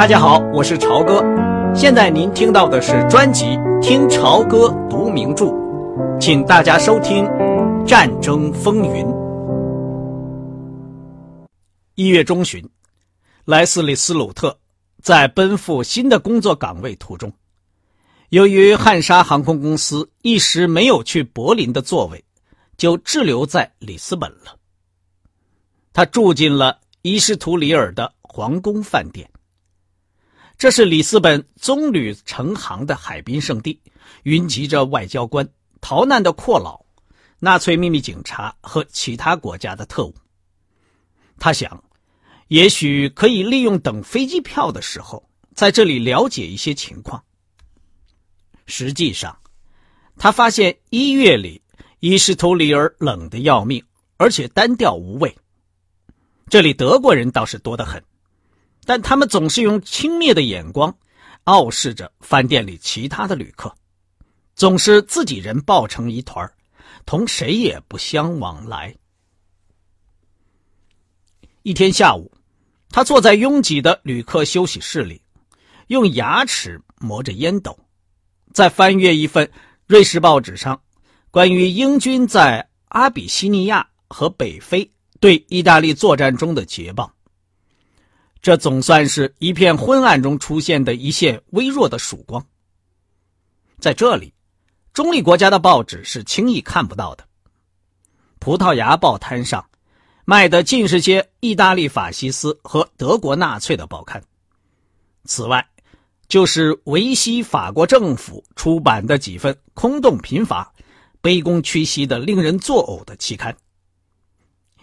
大家好，我是朝哥。现在您听到的是专辑《听朝歌读名著》，请大家收听《战争风云》。一月中旬，莱斯利·斯鲁特在奔赴新的工作岗位途中，由于汉莎航空公司一时没有去柏林的座位，就滞留在里斯本了。他住进了伊什图里尔的皇宫饭店。这是里斯本棕榈成行的海滨圣地，云集着外交官、逃难的阔佬、纳粹秘密警察和其他国家的特务。他想，也许可以利用等飞机票的时候，在这里了解一些情况。实际上，他发现一月里伊什图里尔冷得要命，而且单调无味。这里德国人倒是多得很。但他们总是用轻蔑的眼光傲视着饭店里其他的旅客，总是自己人抱成一团同谁也不相往来。一天下午，他坐在拥挤的旅客休息室里，用牙齿磨着烟斗，在翻阅一份瑞士报纸上关于英军在阿比西尼亚和北非对意大利作战中的捷报。这总算是一片昏暗中出现的一线微弱的曙光。在这里，中立国家的报纸是轻易看不到的。葡萄牙报摊上卖的尽是些意大利法西斯和德国纳粹的报刊。此外，就是维希法国政府出版的几份空洞贫乏、卑躬屈膝的、令人作呕的期刊。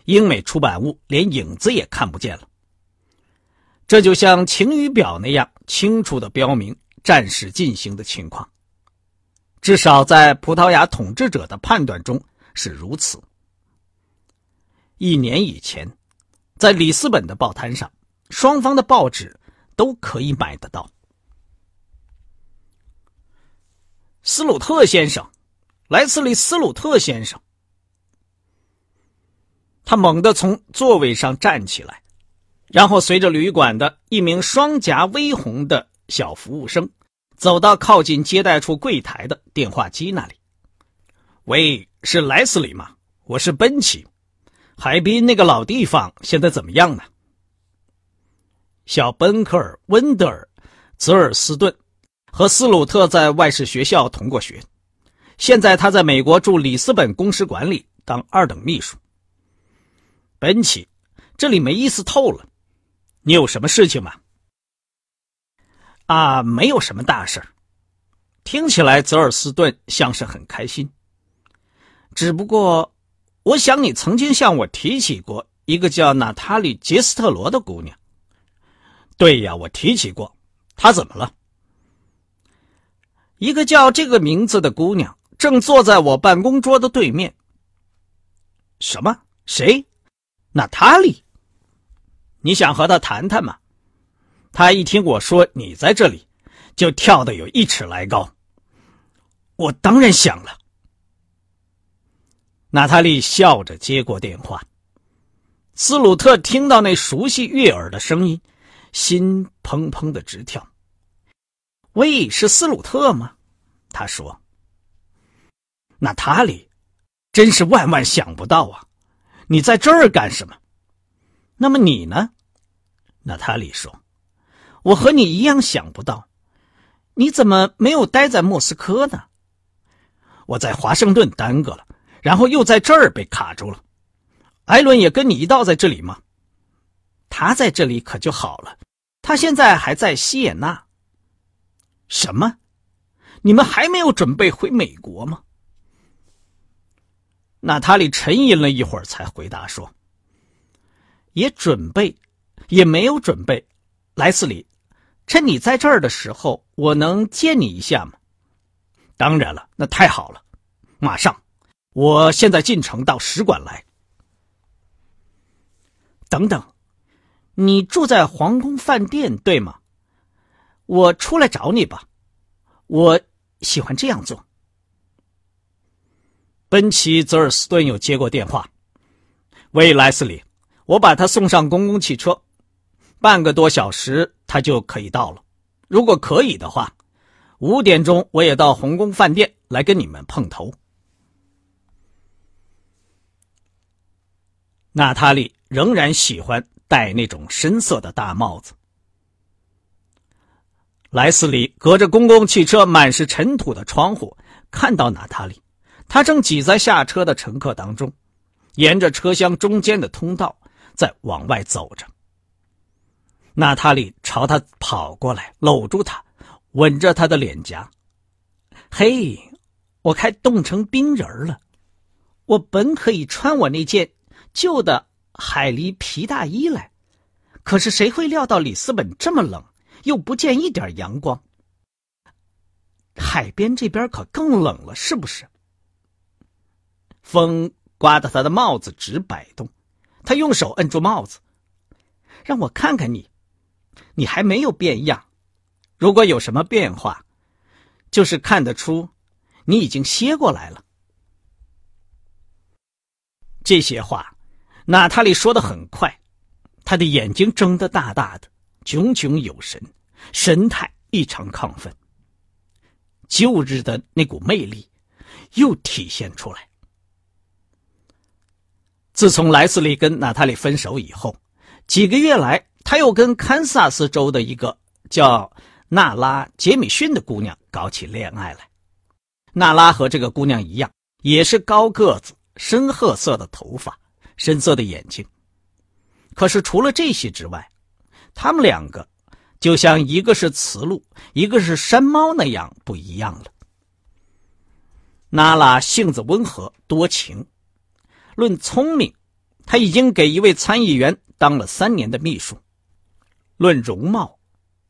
英美出版物连影子也看不见了。这就像晴雨表那样清楚的标明战事进行的情况，至少在葡萄牙统治者的判断中是如此。一年以前，在里斯本的报摊上，双方的报纸都可以买得到。斯鲁特先生，莱斯利·斯鲁特先生，他猛地从座位上站起来。然后随着旅馆的一名双颊微红的小服务生，走到靠近接待处柜台的电话机那里。喂，是莱斯利吗？我是奔奇。海滨那个老地方现在怎么样呢？小奔克尔·温德尔·泽尔斯顿和斯鲁特在外事学校同过学，现在他在美国驻里斯本公使馆里当二等秘书。奔奇，这里没意思透了。你有什么事情吗？啊，没有什么大事听起来泽尔斯顿像是很开心。只不过，我想你曾经向我提起过一个叫娜塔莉·杰斯特罗的姑娘。对呀，我提起过。她怎么了？一个叫这个名字的姑娘正坐在我办公桌的对面。什么？谁？娜塔莉？你想和他谈谈吗？他一听我说你在这里，就跳得有一尺来高。我当然想了。娜塔莉笑着接过电话。斯鲁特听到那熟悉悦耳的声音，心砰砰的直跳。喂，是斯鲁特吗？他说。娜塔莉，真是万万想不到啊！你在这儿干什么？那么你呢？娜塔莉说：“我和你一样想不到，你怎么没有待在莫斯科呢？我在华盛顿耽搁了，然后又在这儿被卡住了。艾伦也跟你一道在这里吗？他在这里可就好了，他现在还在西也纳。什么？你们还没有准备回美国吗？”娜塔莉沉吟了一会儿，才回答说：“也准备。”也没有准备，莱斯里，趁你在这儿的时候，我能见你一下吗？当然了，那太好了，马上，我现在进城到使馆来。等等，你住在皇宫饭店对吗？我出来找你吧，我喜欢这样做。奔奇泽尔斯顿又接过电话，喂，莱斯里，我把他送上公共汽车。半个多小时他就可以到了。如果可以的话，五点钟我也到红宫饭店来跟你们碰头。娜塔莉仍然喜欢戴那种深色的大帽子。莱斯里隔着公共汽车满是尘土的窗户，看到娜塔莉，她正挤在下车的乘客当中，沿着车厢中间的通道在往外走着。娜塔莉朝他跑过来，搂住他，吻着他的脸颊。嘿，我快冻成冰人了，我本可以穿我那件旧的海狸皮大衣来，可是谁会料到里斯本这么冷？又不见一点阳光，海边这边可更冷了，是不是？风刮得他的帽子直摆动，他用手摁住帽子，让我看看你，你还没有变样。如果有什么变化，就是看得出你已经歇过来了。这些话，娜塔莉说的很快，她的眼睛睁得大大的，炯炯有神。神态异常亢奋，旧日的那股魅力又体现出来。自从莱斯利跟娜塔莉分手以后，几个月来，他又跟堪萨斯州的一个叫娜拉·杰米逊的姑娘搞起恋爱来。娜拉和这个姑娘一样，也是高个子、深褐色的头发、深色的眼睛。可是除了这些之外，他们两个。就像一个是雌鹿，一个是山猫那样不一样了。娜拉性子温和多情，论聪明，她已经给一位参议员当了三年的秘书；论容貌，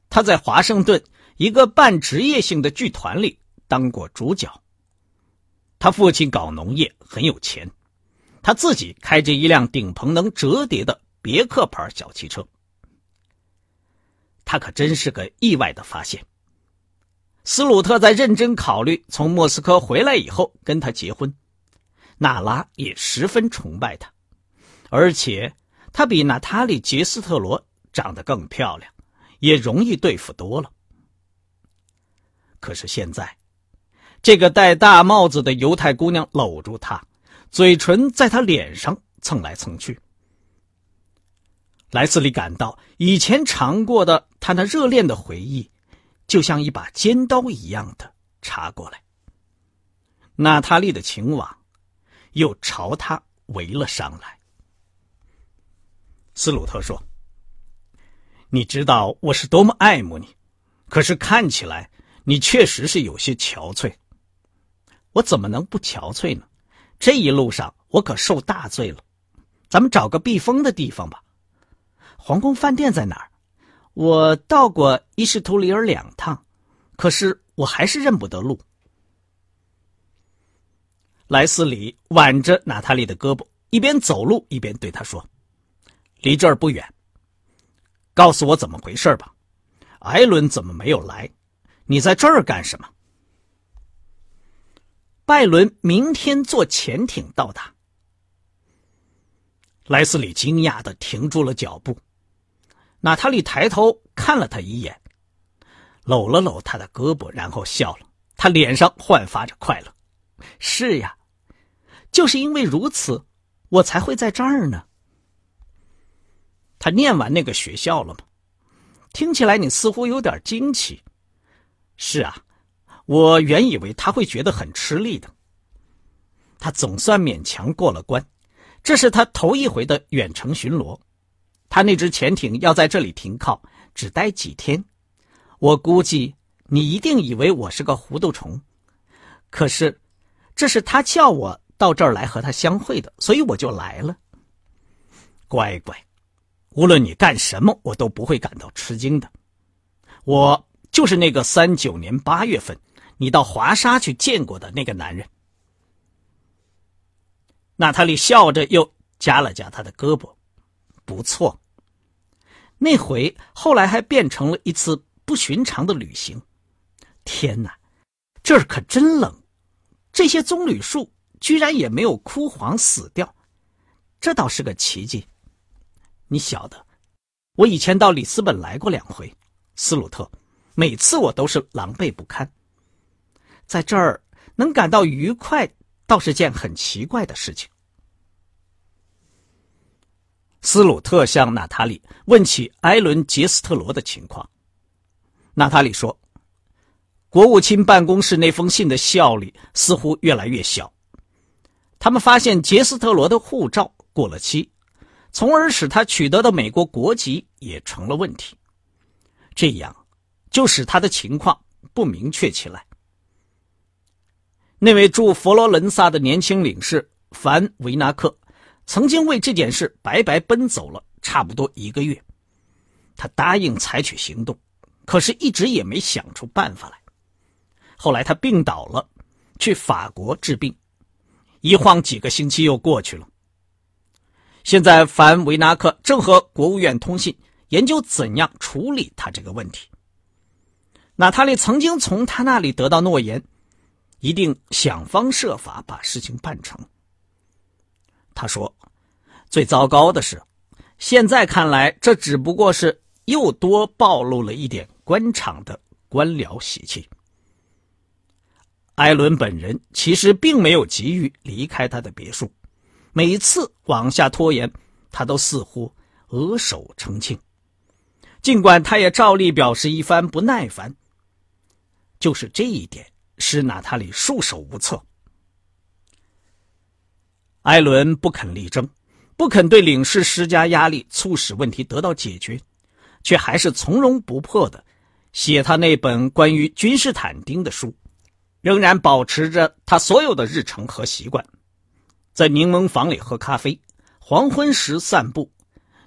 他在华盛顿一个半职业性的剧团里当过主角。他父亲搞农业很有钱，他自己开着一辆顶棚能折叠的别克牌小汽车。他可真是个意外的发现。斯鲁特在认真考虑从莫斯科回来以后跟他结婚，娜拉也十分崇拜他，而且他比娜塔莉·杰斯特罗长得更漂亮，也容易对付多了。可是现在，这个戴大帽子的犹太姑娘搂住他，嘴唇在他脸上蹭来蹭去。莱斯利感到以前尝过的他那热恋的回忆，就像一把尖刀一样的插过来。娜塔莉的情网又朝他围了上来。斯鲁特说：“你知道我是多么爱慕你，可是看起来你确实是有些憔悴。我怎么能不憔悴呢？这一路上我可受大罪了。咱们找个避风的地方吧。”皇宫饭店在哪儿？我到过伊什图里尔两趟，可是我还是认不得路。莱斯里挽着娜塔莉的胳膊，一边走路一边对她说：“离这儿不远。告诉我怎么回事吧。艾伦怎么没有来？你在这儿干什么？”拜伦明天坐潜艇到达。莱斯里惊讶的停住了脚步。娜塔莉抬头看了他一眼，搂了搂他的胳膊，然后笑了。他脸上焕发着快乐。是呀，就是因为如此，我才会在这儿呢。他念完那个学校了吗？听起来你似乎有点惊奇。是啊，我原以为他会觉得很吃力的。他总算勉强过了关，这是他头一回的远程巡逻。他那只潜艇要在这里停靠，只待几天。我估计你一定以为我是个糊涂虫，可是，这是他叫我到这儿来和他相会的，所以我就来了。乖乖，无论你干什么，我都不会感到吃惊的。我就是那个三九年八月份你到华沙去见过的那个男人。娜塔莉笑着又夹了夹他的胳膊。不错，那回后来还变成了一次不寻常的旅行。天哪，这儿可真冷！这些棕榈树居然也没有枯黄死掉，这倒是个奇迹。你晓得，我以前到里斯本来过两回，斯鲁特，每次我都是狼狈不堪。在这儿能感到愉快，倒是件很奇怪的事情。斯鲁特向娜塔莉问起埃伦·杰斯特罗的情况。娜塔莉说：“国务卿办公室那封信的效力似乎越来越小。他们发现杰斯特罗的护照过了期，从而使他取得的美国国籍也成了问题。这样，就使他的情况不明确起来。”那位驻佛罗伦萨的年轻领事凡维纳克。曾经为这件事白白奔走了差不多一个月，他答应采取行动，可是一直也没想出办法来。后来他病倒了，去法国治病，一晃几个星期又过去了。现在凡维纳克正和国务院通信，研究怎样处理他这个问题。娜塔莉曾经从他那里得到诺言，一定想方设法把事情办成。他说：“最糟糕的是，现在看来，这只不过是又多暴露了一点官场的官僚习气。”艾伦本人其实并没有急于离开他的别墅，每次往下拖延，他都似乎额手称庆，尽管他也照例表示一番不耐烦。就是这一点使娜塔里束手无策。艾伦不肯力争，不肯对领事施加压力，促使问题得到解决，却还是从容不迫的写他那本关于君士坦丁的书，仍然保持着他所有的日程和习惯，在柠檬房里喝咖啡，黄昏时散步，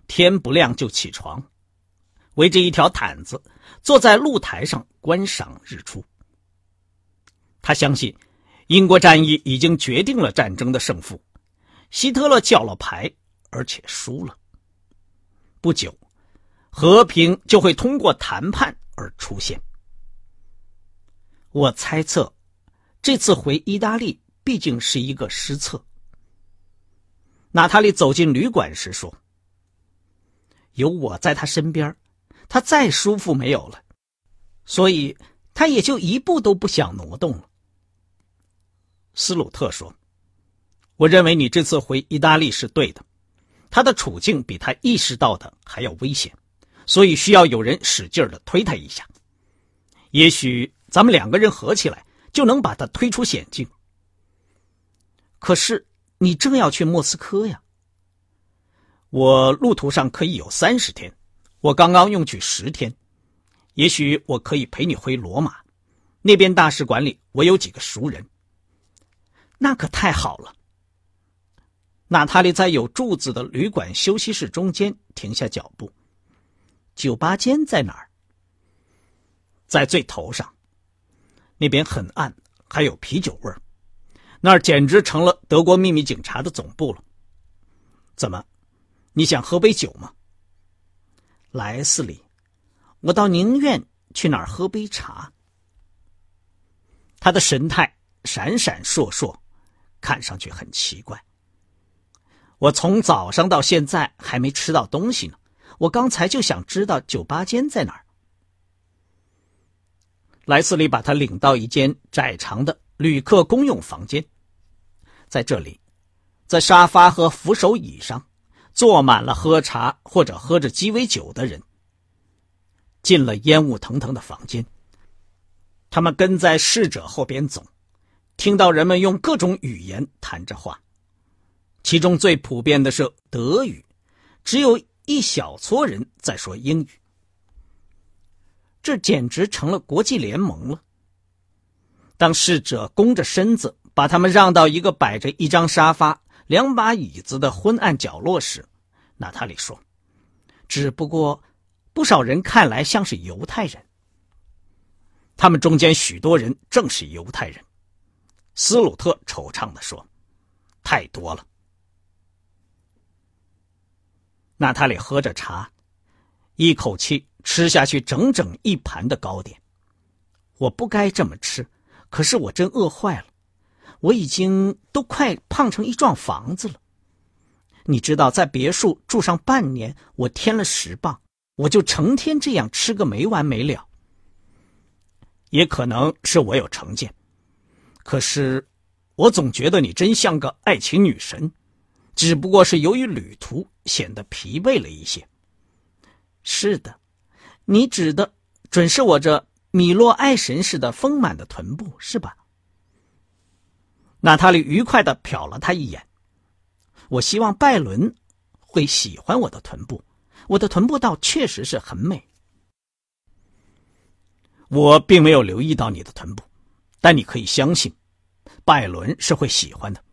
天不亮就起床，围着一条毯子坐在露台上观赏日出。他相信，英国战役已经决定了战争的胜负。希特勒叫了牌，而且输了。不久，和平就会通过谈判而出现。我猜测，这次回意大利毕竟是一个失策。娜塔莉走进旅馆时说：“有我在他身边，他再舒服没有了，所以他也就一步都不想挪动了。”斯鲁特说。我认为你这次回意大利是对的，他的处境比他意识到的还要危险，所以需要有人使劲的推他一下。也许咱们两个人合起来就能把他推出险境。可是你正要去莫斯科呀，我路途上可以有三十天，我刚刚用去十天，也许我可以陪你回罗马，那边大使馆里我有几个熟人。那可太好了。娜塔莉在有柱子的旅馆休息室中间停下脚步。酒吧间在哪儿？在最头上。那边很暗，还有啤酒味儿。那儿简直成了德国秘密警察的总部了。怎么，你想喝杯酒吗？莱斯利，我倒宁愿去哪儿喝杯茶。他的神态闪闪烁烁，看上去很奇怪。我从早上到现在还没吃到东西呢。我刚才就想知道酒吧间在哪儿。莱斯利把他领到一间窄长的旅客公用房间，在这里，在沙发和扶手椅上坐满了喝茶或者喝着鸡尾酒的人。进了烟雾腾腾的房间，他们跟在侍者后边走，听到人们用各种语言谈着话。其中最普遍的是德语，只有一小撮人在说英语。这简直成了国际联盟了。当侍者弓着身子把他们让到一个摆着一张沙发、两把椅子的昏暗角落时，娜塔莉说：“只不过，不少人看来像是犹太人。他们中间许多人正是犹太人。”斯鲁特惆怅地说：“太多了。”娜塔莉喝着茶，一口气吃下去整整一盘的糕点。我不该这么吃，可是我真饿坏了。我已经都快胖成一幢房子了。你知道，在别墅住上半年，我添了十磅。我就成天这样吃个没完没了。也可能是我有成见，可是我总觉得你真像个爱情女神，只不过是由于旅途显得疲惫了一些。是的，你指的准是我这米洛爱神似的丰满的臀部，是吧？娜塔莉愉快的瞟了他一眼。我希望拜伦会喜欢我的臀部，我的臀部倒确实是很美。我并没有留意到你的臀部，但你可以相信，拜伦是会喜欢的。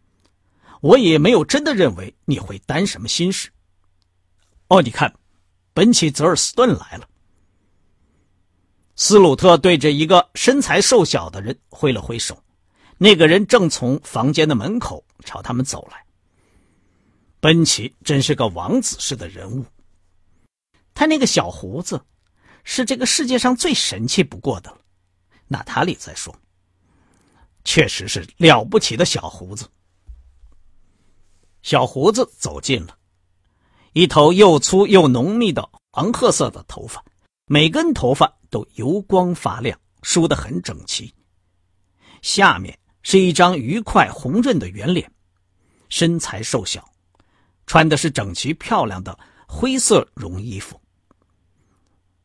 我也没有真的认为你会担什么心事。哦，你看，本起泽尔斯顿来了。斯鲁特对着一个身材瘦小的人挥了挥手，那个人正从房间的门口朝他们走来。奔奇真是个王子似的人物，他那个小胡子。是这个世界上最神气不过的了，娜塔莉在说：“确实是了不起的小胡子。”小胡子走近了，一头又粗又浓密的黄褐色的头发，每根头发油光发亮，梳得很整齐。下面是一张愉快红润的圆脸，身材瘦小，穿的是整齐漂亮的灰色绒衣服。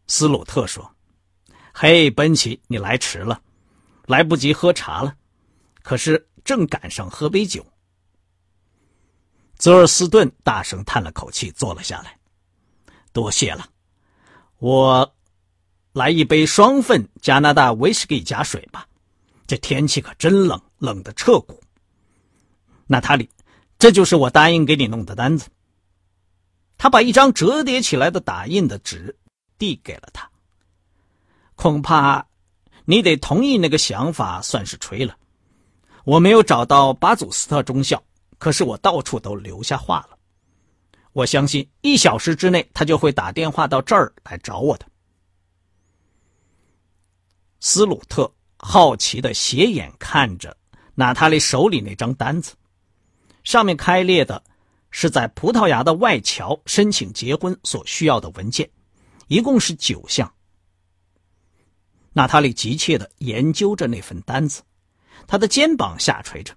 斯鲁特说：“嘿，奔奇，你来迟了，来不及喝茶了。可是正赶上喝杯酒。”泽尔斯顿大声叹了口气，坐了下来。“多谢了，我来一杯双份加拿大威士忌加水吧。这天气可真冷，冷的彻骨。”娜塔莉，这就是我答应给你弄的单子。他把一张折叠起来的打印的纸。递给了他。恐怕你得同意那个想法，算是吹了。我没有找到巴祖斯特中校，可是我到处都留下话了。我相信一小时之内他就会打电话到这儿来找我的。斯鲁特好奇的斜眼看着娜塔莉手里那张单子，上面开列的是在葡萄牙的外侨申请结婚所需要的文件。一共是九项。娜塔莉急切的研究着那份单子，她的肩膀下垂着，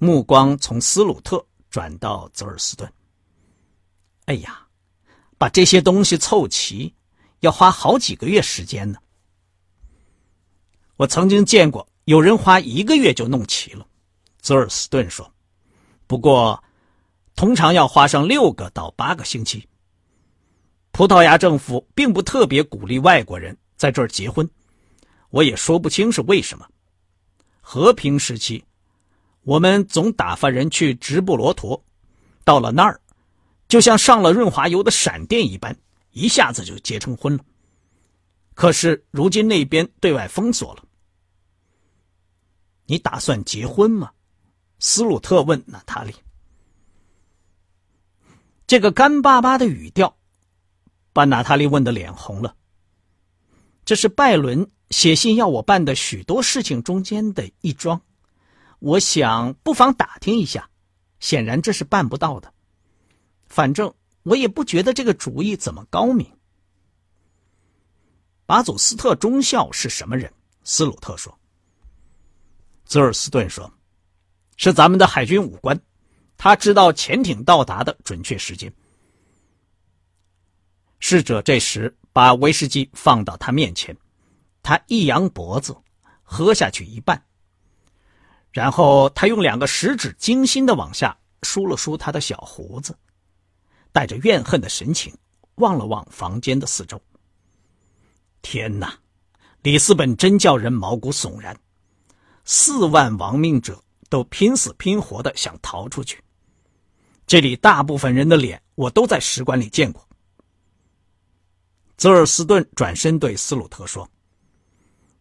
目光从斯鲁特转到泽尔斯顿。哎呀，把这些东西凑齐，要花好几个月时间呢。我曾经见过有人花一个月就弄齐了，泽尔斯顿说。不过，通常要花上六个到八个星期。葡萄牙政府并不特别鼓励外国人在这儿结婚，我也说不清是为什么。和平时期，我们总打发人去直布罗陀，到了那儿，就像上了润滑油的闪电一般，一下子就结成婚了。可是如今那边对外封锁了。你打算结婚吗？斯鲁特问娜塔莉。这个干巴巴的语调。把娜塔莉问的脸红了。这是拜伦写信要我办的许多事情中间的一桩，我想不妨打听一下。显然这是办不到的，反正我也不觉得这个主意怎么高明。巴祖斯特中校是什么人？斯鲁特说。泽尔斯顿说：“是咱们的海军武官，他知道潜艇到达的准确时间。”侍者这时把威士忌放到他面前，他一扬脖子，喝下去一半。然后他用两个食指精心的往下梳了梳他的小胡子，带着怨恨的神情望了望房间的四周。天哪，里斯本真叫人毛骨悚然！四万亡命者都拼死拼活的想逃出去。这里大部分人的脸我都在使馆里见过。泽尔斯顿转身对斯鲁特说：“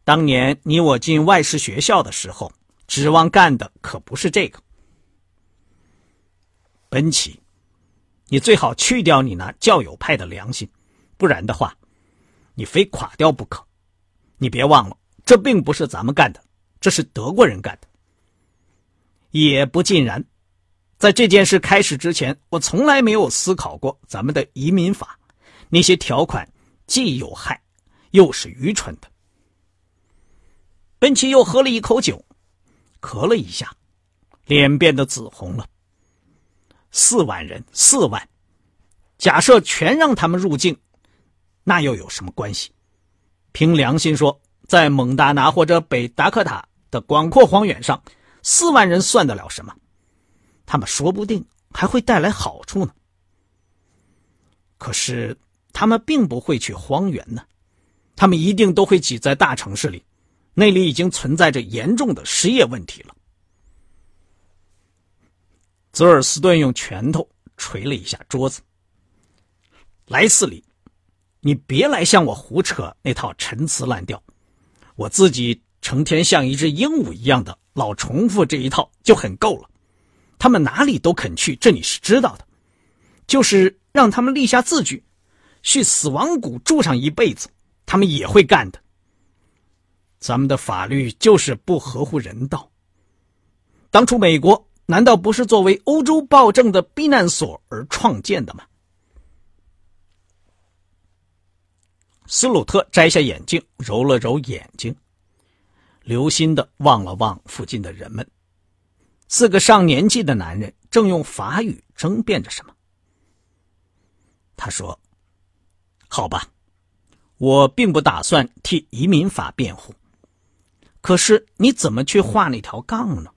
当年你我进外事学校的时候，指望干的可不是这个。本奇，你最好去掉你那教友派的良心，不然的话，你非垮掉不可。你别忘了，这并不是咱们干的，这是德国人干的。也不尽然，在这件事开始之前，我从来没有思考过咱们的移民法那些条款。”既有害，又是愚蠢的。奔奇又喝了一口酒，咳了一下，脸变得紫红了。四万人，四万，假设全让他们入境，那又有什么关系？凭良心说，在蒙大拿或者北达科塔的广阔荒原上，四万人算得了什么？他们说不定还会带来好处呢。可是他们并不会去荒原呢，他们一定都会挤在大城市里，那里已经存在着严重的失业问题了。泽尔斯顿用拳头捶了一下桌子。莱斯里，你别来向我胡扯那套陈词滥调，我自己成天像一只鹦鹉一样的老重复这一套就很够了。他们哪里都肯去，这你是知道的。就是让他们立下字据，去死亡谷住上一辈子，他们也会干的。咱们的法律就是不合乎人道。当初美国。难道不是作为欧洲暴政的避难所而创建的吗？斯鲁特摘下眼镜，揉了揉眼睛，留心的望了望附近的人们。四个上年纪的男人正用法语争辩着什么。他说：“好吧，我并不打算替移民法辩护，可是你怎么去画那条杠呢？”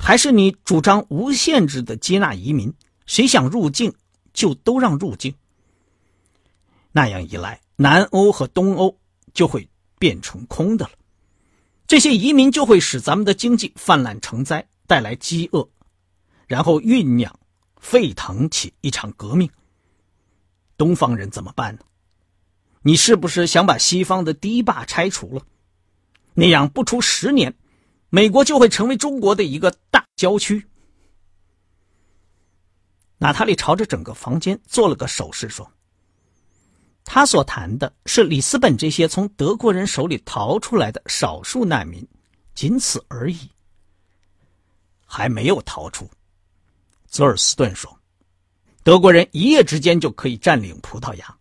还是你主张无限制的接纳移民，谁想入境就都让入境。那样一来，南欧和东欧就会变成空的了，这些移民就会使咱们的经济泛滥成灾，带来饥饿，然后酝酿、沸腾起一场革命。东方人怎么办呢？你是不是想把西方的堤坝拆除了？那样不出十年。美国就会成为中国的一个大郊区。娜塔莉朝着整个房间做了个手势，说：“他所谈的是里斯本这些从德国人手里逃出来的少数难民，仅此而已。还没有逃出。”泽尔斯顿说：“德国人一夜之间就可以占领葡萄牙。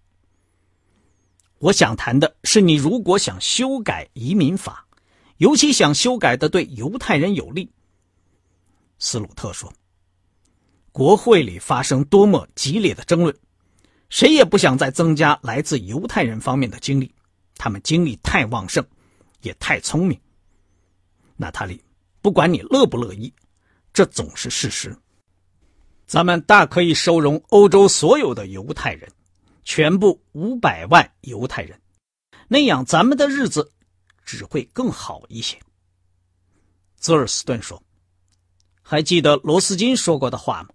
我想谈的是，你如果想修改移民法。”尤其想修改的对犹太人有利，斯鲁特说：“国会里发生多么激烈的争论，谁也不想再增加来自犹太人方面的精力，他们精力太旺盛，也太聪明。”娜塔莉，不管你乐不乐意，这总是事实。咱们大可以收容欧洲所有的犹太人，全部五百万犹太人，那样咱们的日子。只会更好一些。泽尔斯顿说：“还记得罗斯金说过的话吗？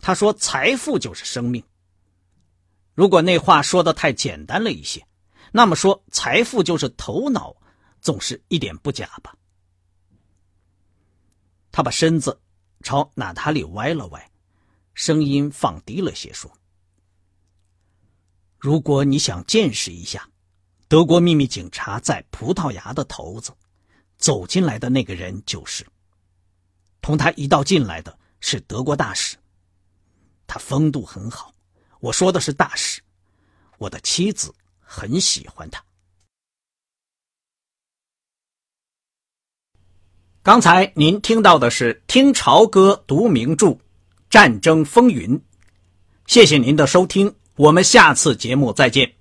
他说：‘财富就是生命。’如果那话说的太简单了一些，那么说财富就是头脑，总是一点不假吧。”他把身子朝娜塔莉歪了歪，声音放低了些，说：“如果你想见识一下。”德国秘密警察在葡萄牙的头子，走进来的那个人就是。同他一道进来的是德国大使，他风度很好。我说的是大事，我的妻子很喜欢他。刚才您听到的是《听潮歌读名著：战争风云》，谢谢您的收听，我们下次节目再见。